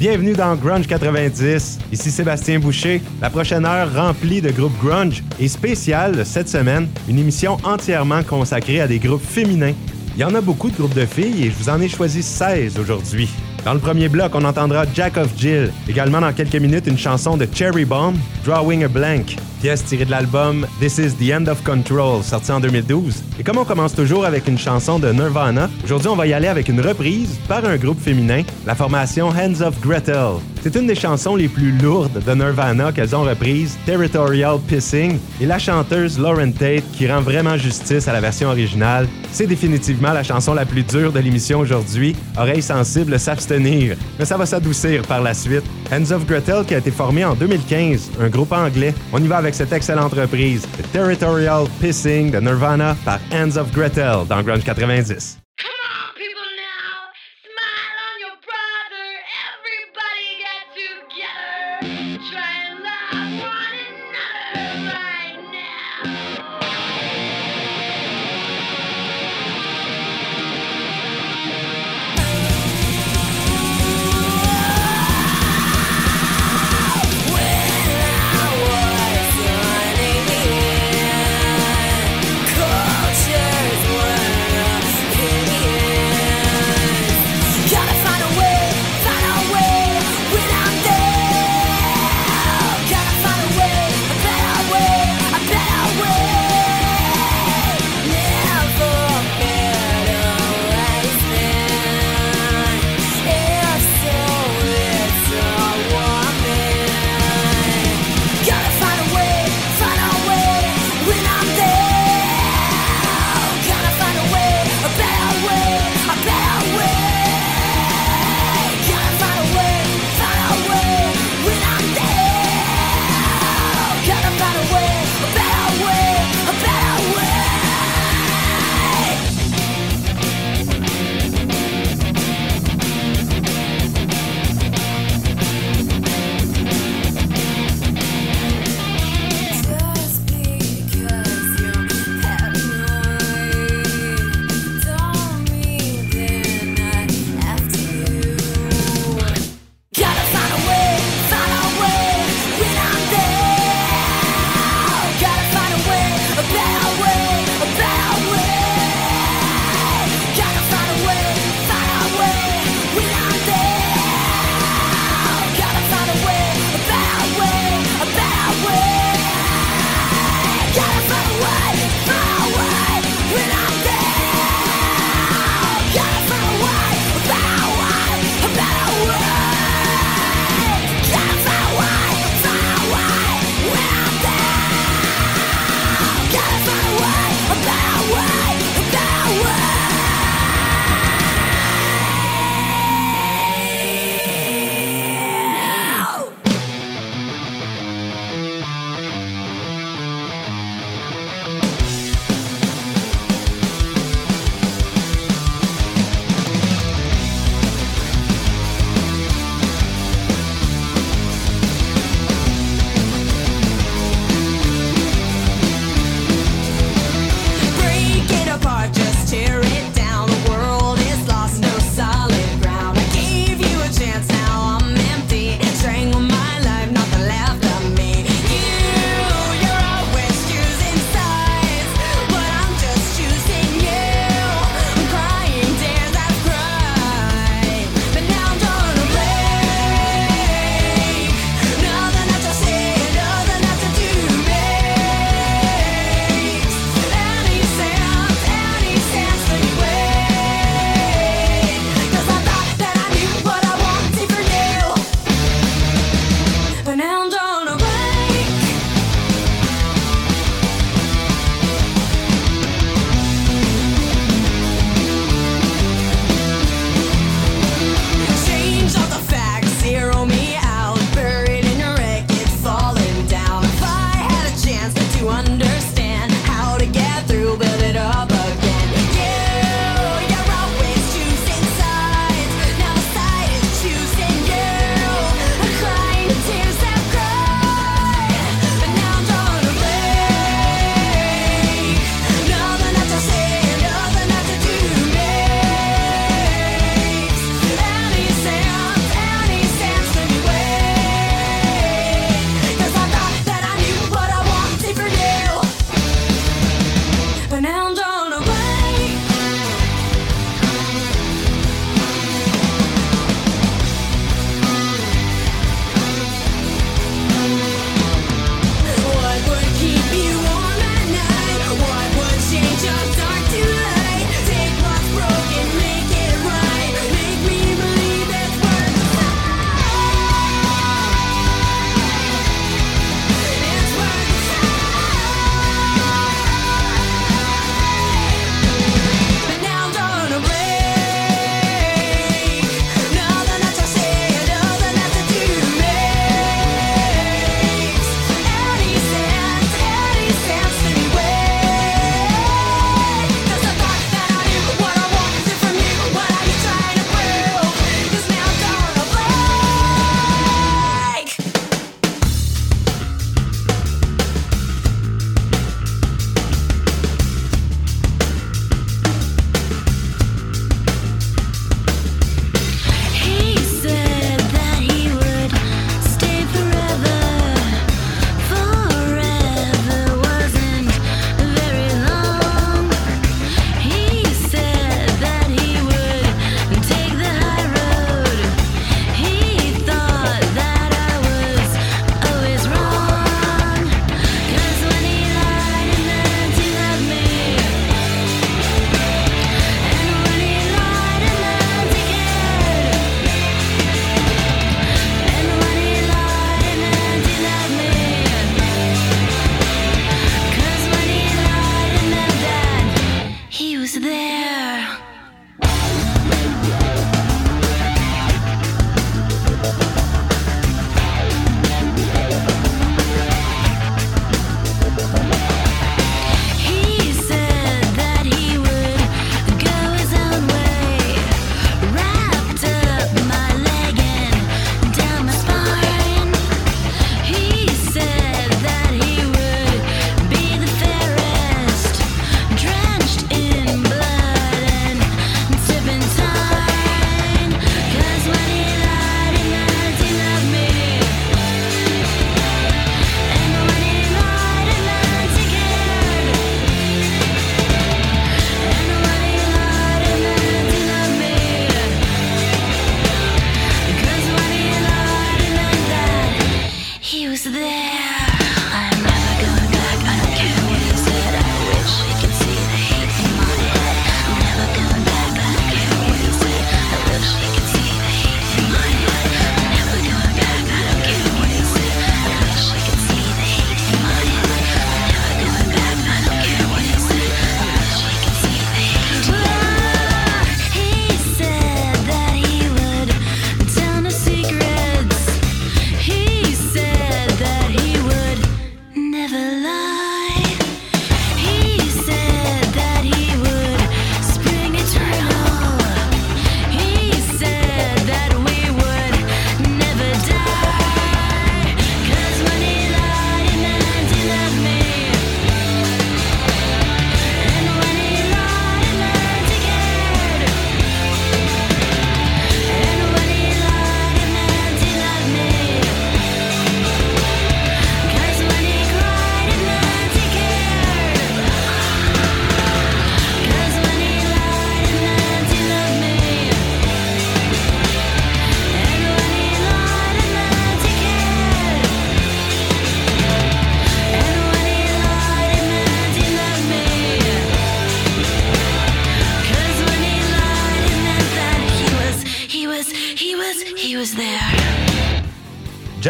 Bienvenue dans Grunge 90. Ici Sébastien Boucher. La prochaine heure remplie de groupes grunge et spéciale cette semaine, une émission entièrement consacrée à des groupes féminins. Il y en a beaucoup de groupes de filles et je vous en ai choisi 16 aujourd'hui. Dans le premier bloc, on entendra Jack of Jill. Également dans quelques minutes, une chanson de Cherry Bomb, Drawing a Blank, pièce tirée de l'album This is the End of Control, sorti en 2012. Et comme on commence toujours avec une chanson de Nirvana, aujourd'hui on va y aller avec une reprise par un groupe féminin, la formation Hands of Gretel. C'est une des chansons les plus lourdes de Nirvana qu'elles ont reprise, Territorial Pissing, et la chanteuse Lauren Tate qui rend vraiment justice à la version originale. C'est définitivement la chanson la plus dure de l'émission aujourd'hui. Oreilles sensibles s'abstenir, mais ça va s'adoucir par la suite. Hands of Gretel qui a été formé en 2015, un groupe anglais. On y va avec cette excellente reprise, The Territorial Pissing de Nirvana par Hands of Gretel dans Grunge 90.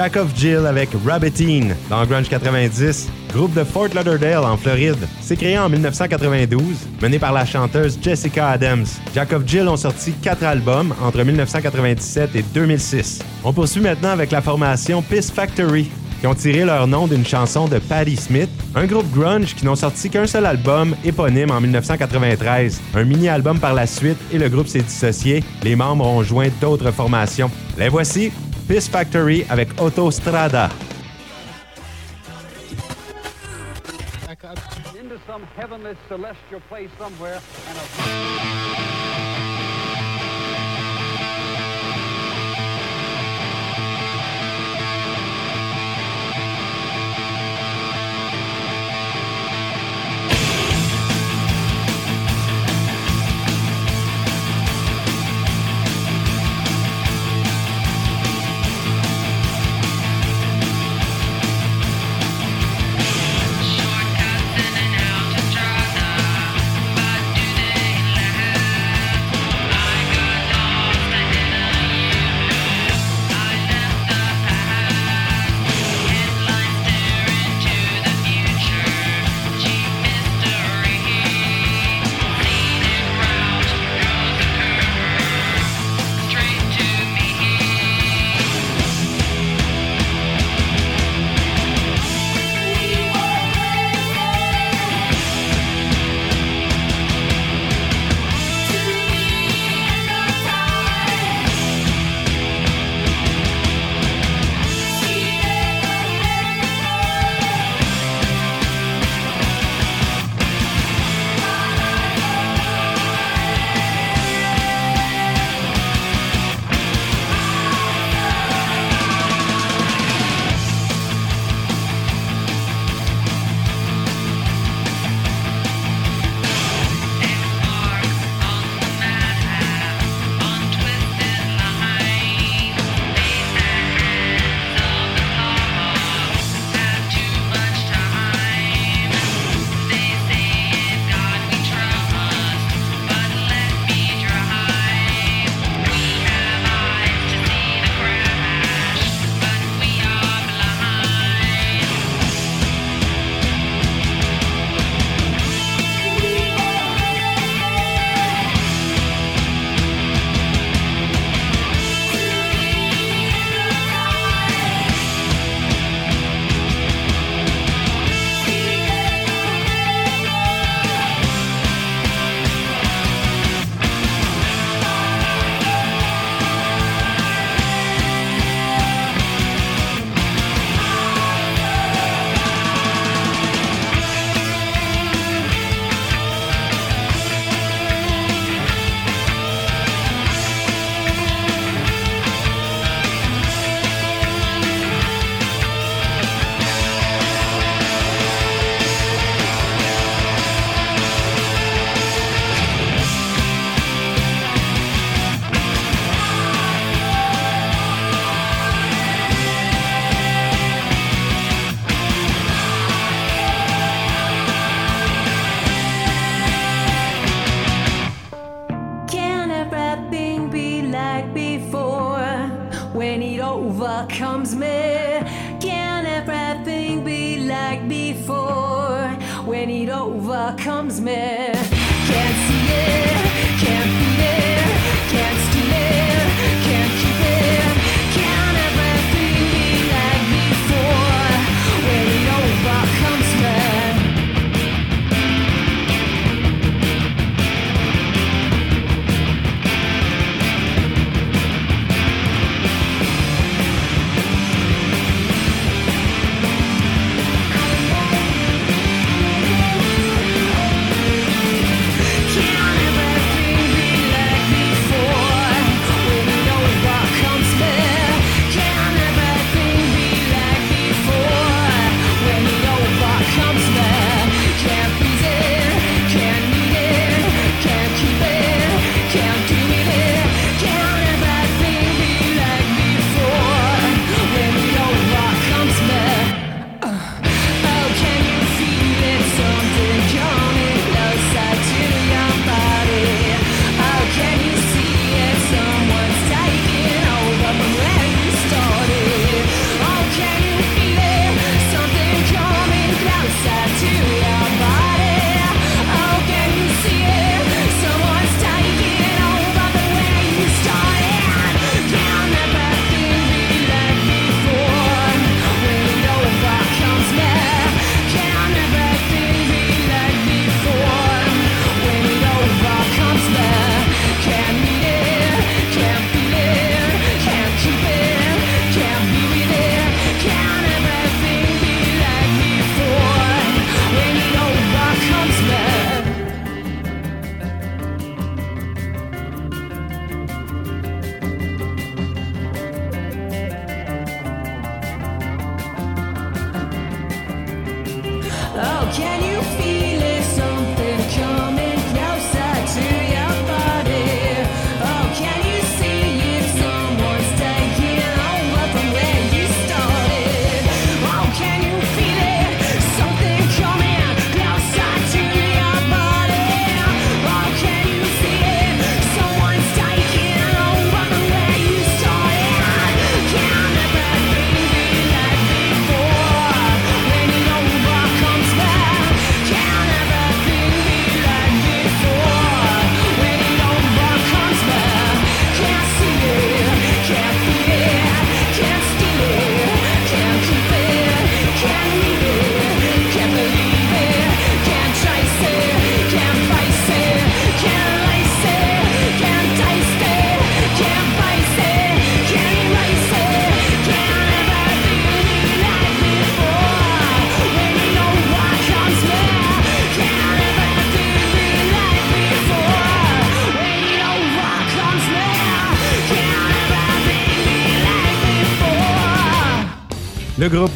Jack of Jill avec Rabbitine dans Grunge 90, groupe de Fort Lauderdale en Floride. C'est créé en 1992, mené par la chanteuse Jessica Adams. Jack of Jill ont sorti quatre albums entre 1997 et 2006. On poursuit maintenant avec la formation Piss Factory, qui ont tiré leur nom d'une chanson de Patti Smith, un groupe grunge qui n'ont sorti qu'un seul album éponyme en 1993, un mini-album par la suite et le groupe s'est dissocié. Les membres ont joint d'autres formations. Les voici, Piss Factory avec Autostrada. Into some celestial place somewhere and a...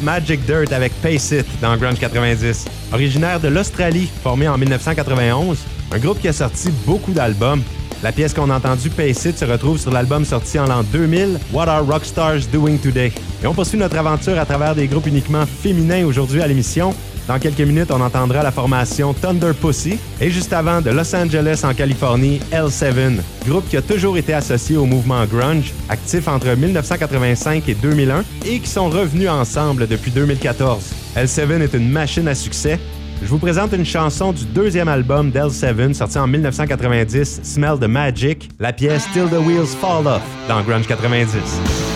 Magic Dirt avec Pace It dans Grunge 90. Originaire de l'Australie, formé en 1991, un groupe qui a sorti beaucoup d'albums. La pièce qu'on a entendue, Pace It, se retrouve sur l'album sorti en l'an 2000, What Are Rockstars Doing Today? Et on poursuit notre aventure à travers des groupes uniquement féminins aujourd'hui à l'émission. Dans quelques minutes, on entendra la formation Thunder Pussy et juste avant de Los Angeles en Californie, L7, groupe qui a toujours été associé au mouvement grunge, actif entre 1985 et 2001 et qui sont revenus ensemble depuis 2014. L7 est une machine à succès. Je vous présente une chanson du deuxième album d'L7 sorti en 1990, Smell the Magic, la pièce Till the Wheels Fall Off dans Grunge 90.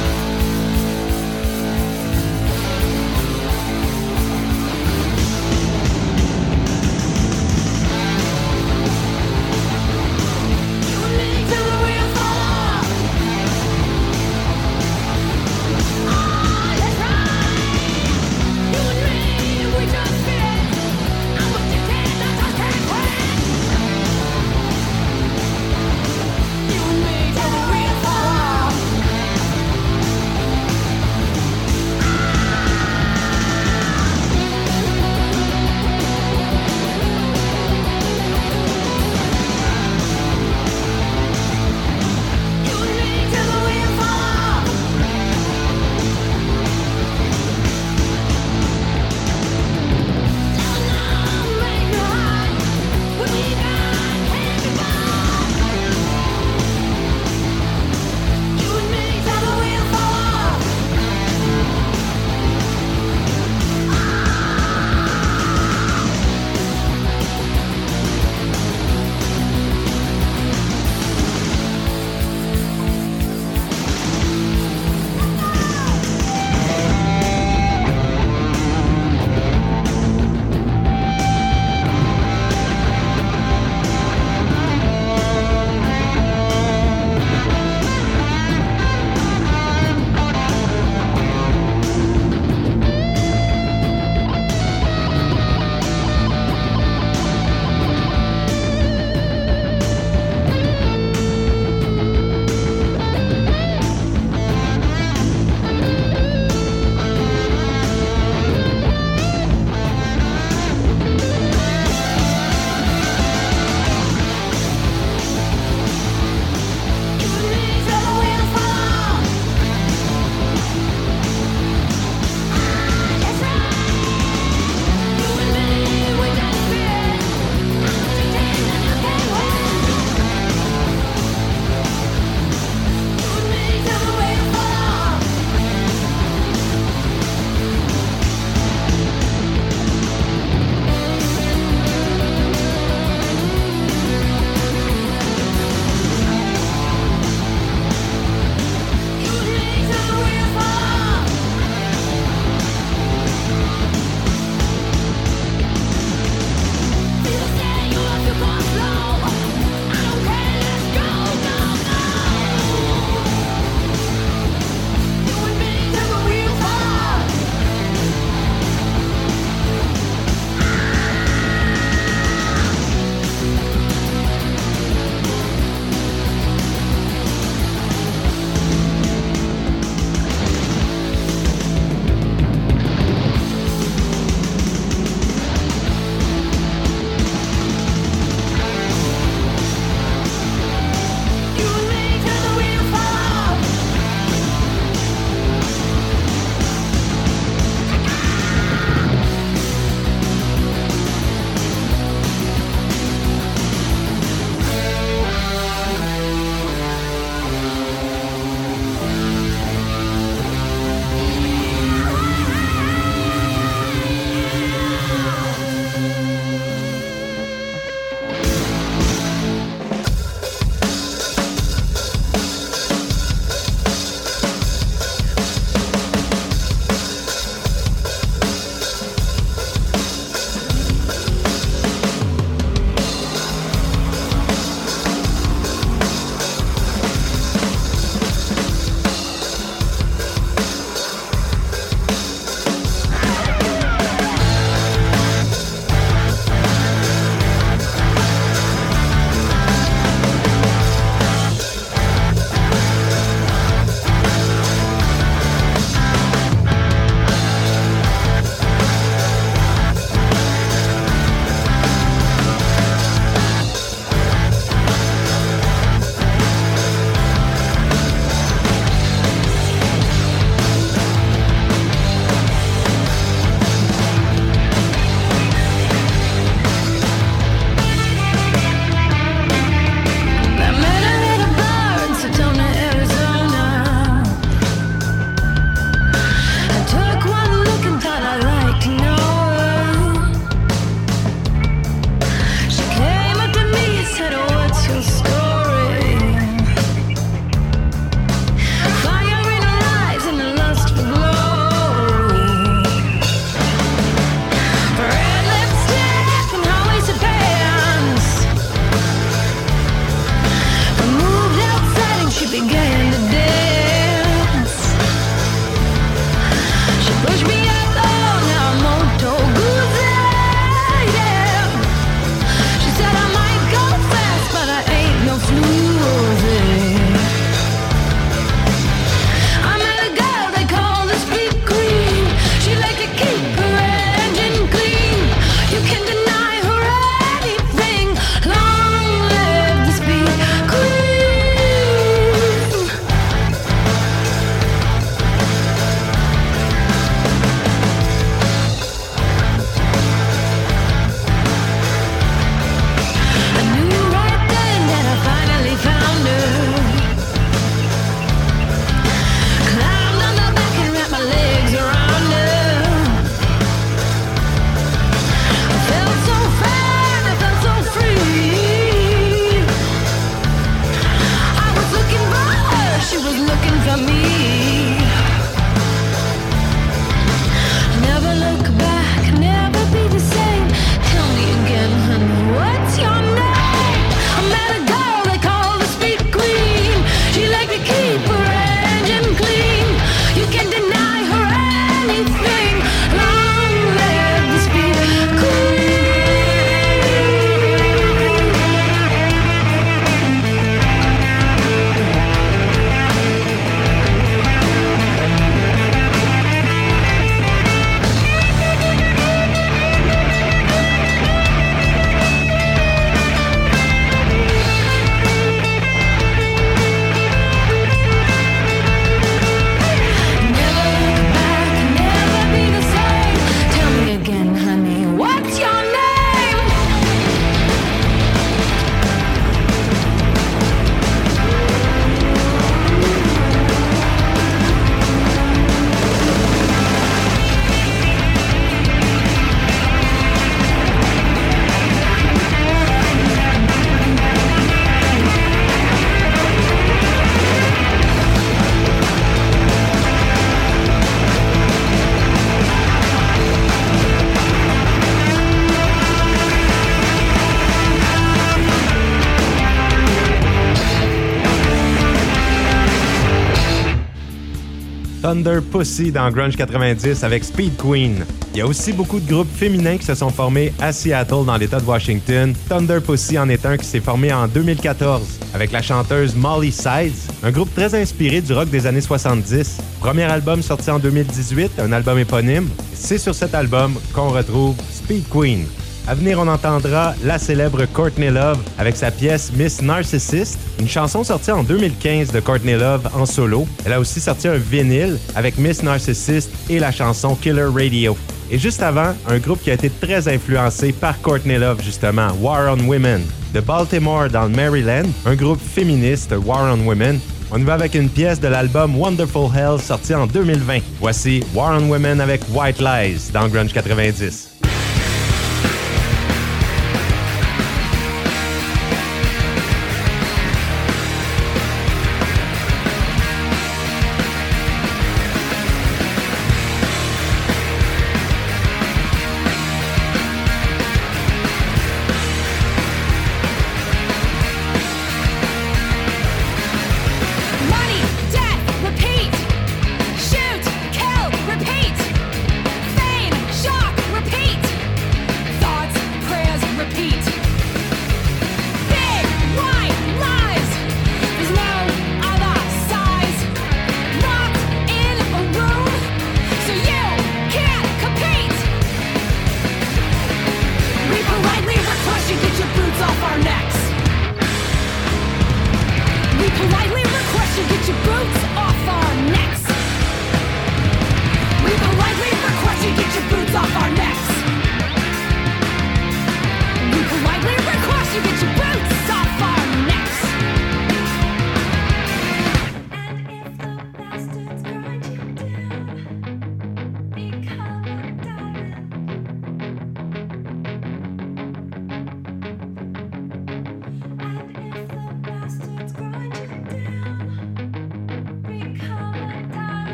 Thunder Pussy dans Grunge 90 avec Speed Queen. Il y a aussi beaucoup de groupes féminins qui se sont formés à Seattle dans l'État de Washington. Thunder Pussy en est un qui s'est formé en 2014 avec la chanteuse Molly Sides, un groupe très inspiré du rock des années 70. Premier album sorti en 2018, un album éponyme. C'est sur cet album qu'on retrouve Speed Queen. À venir, on entendra la célèbre Courtney Love avec sa pièce Miss Narcissist, une chanson sortie en 2015 de Courtney Love en solo. Elle a aussi sorti un vinyle avec Miss Narcissist et la chanson Killer Radio. Et juste avant, un groupe qui a été très influencé par Courtney Love justement, War on Women. De Baltimore dans Maryland, un groupe féministe, War on Women, on y va avec une pièce de l'album Wonderful Hell sorti en 2020. Voici War on Women avec White Lies dans Grunge 90.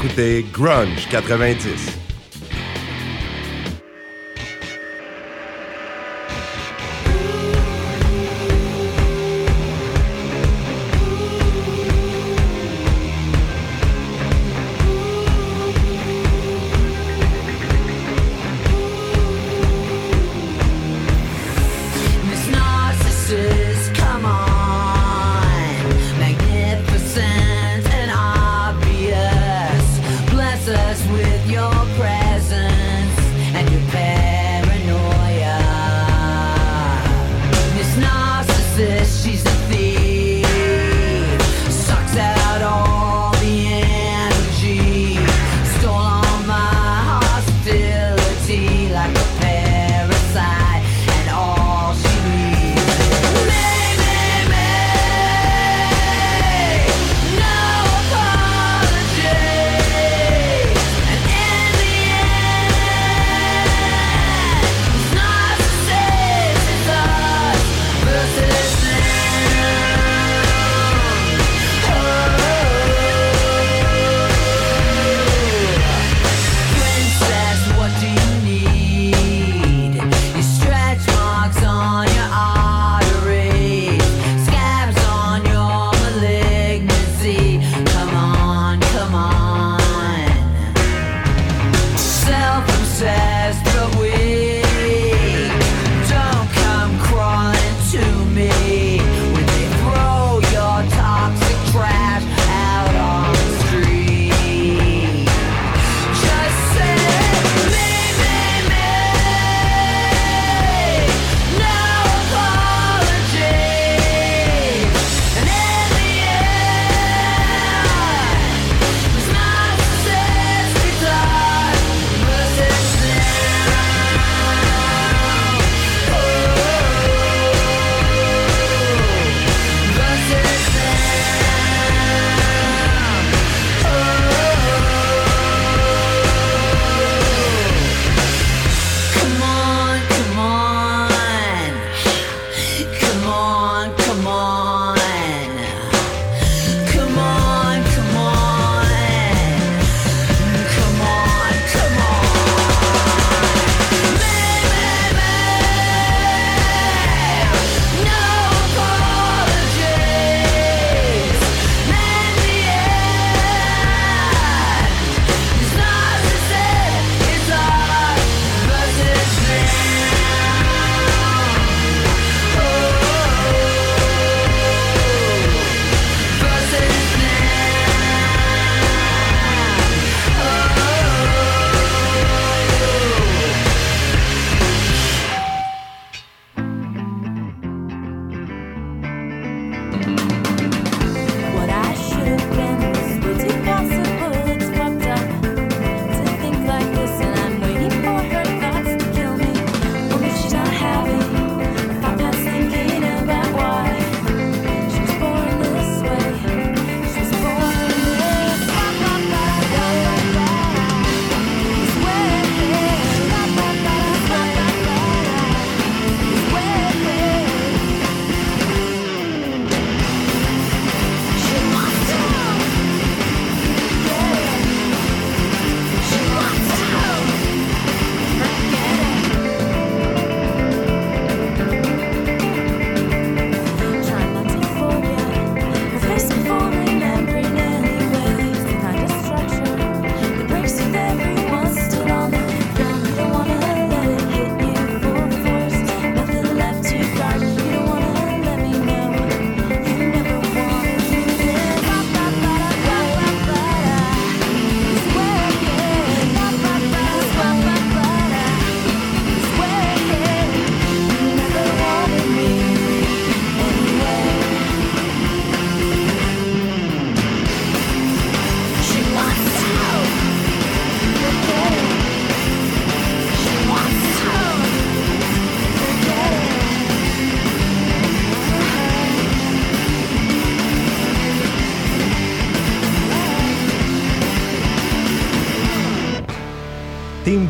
Écoutez Grunge 90.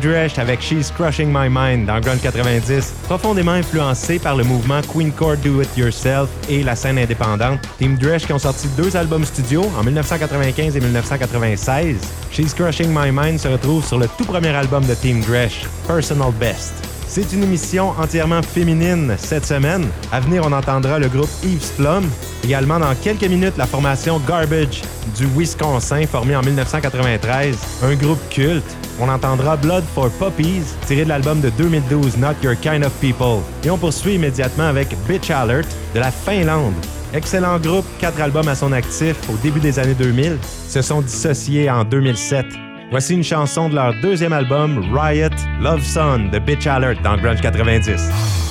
Dresch avec She's Crushing My Mind dans Grunge 90. Profondément influencé par le mouvement Queen Core Do It Yourself et la scène indépendante, Team Dresch qui ont sorti deux albums studio en 1995 et 1996. She's Crushing My Mind se retrouve sur le tout premier album de Team Dresch, Personal Best. C'est une émission entièrement féminine cette semaine. À venir, on entendra le groupe Eve's Plum. Également, dans quelques minutes, la formation Garbage du Wisconsin, formée en 1993, un groupe culte. On entendra Blood for Puppies, tiré de l'album de 2012 Not Your Kind of People. Et on poursuit immédiatement avec Bitch Alert de la Finlande. Excellent groupe, quatre albums à son actif au début des années 2000, se sont dissociés en 2007. Voici une chanson de leur deuxième album, Riot Love Son de Bitch Alert dans Grunge 90.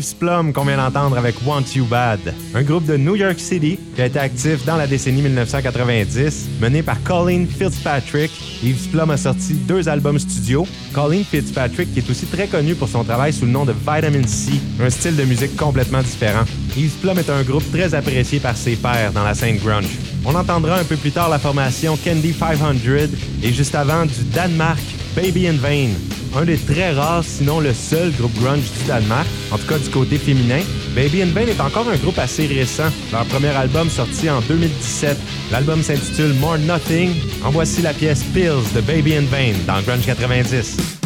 Eve's Plum qu'on vient d'entendre avec Want You Bad, un groupe de New York City qui a été actif dans la décennie 1990, mené par Colleen Fitzpatrick. Eve's Plum a sorti deux albums studio. Colleen Fitzpatrick qui est aussi très connu pour son travail sous le nom de Vitamin C, un style de musique complètement différent. Eve's Plum est un groupe très apprécié par ses pairs dans la scène grunge. On entendra un peu plus tard la formation Candy 500 et juste avant du Danemark Baby in Vain, un des très rares, sinon le seul groupe grunge du Danemark, en tout cas du côté féminin. Baby in Vain est encore un groupe assez récent, leur premier album sorti en 2017. L'album s'intitule More Nothing. En voici la pièce Pills de Baby in Vain dans Grunge 90.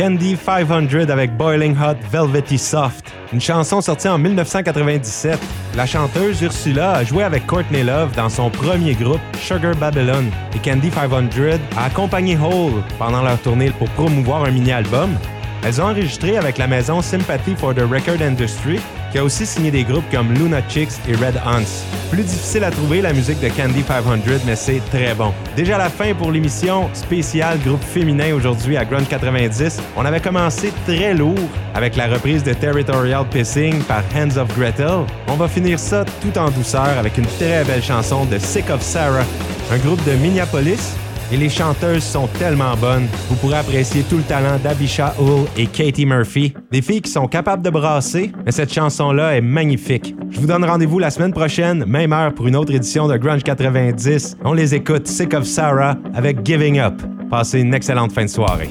Candy 500 avec Boiling Hot Velvety Soft, une chanson sortie en 1997. La chanteuse Ursula a joué avec Courtney Love dans son premier groupe Sugar Babylon et Candy 500 a accompagné Hole pendant leur tournée pour promouvoir un mini-album. Elles ont enregistré avec la maison Sympathy for the Record Industry qui a aussi signé des groupes comme Luna Chicks et Red Hunts. Plus difficile à trouver la musique de Candy 500, mais c'est très bon. Déjà la fin pour l'émission spéciale groupe féminin aujourd'hui à Grunge 90. On avait commencé très lourd avec la reprise de Territorial Pissing par Hands of Gretel. On va finir ça tout en douceur avec une très belle chanson de Sick of Sarah, un groupe de Minneapolis et les chanteuses sont tellement bonnes. Vous pourrez apprécier tout le talent d'Abisha Hull et Katie Murphy. Des filles qui sont capables de brasser, mais cette chanson-là est magnifique. Je vous donne rendez-vous la semaine prochaine, même heure, pour une autre édition de Grunge 90. On les écoute, Sick of Sarah avec Giving Up. Passez une excellente fin de soirée.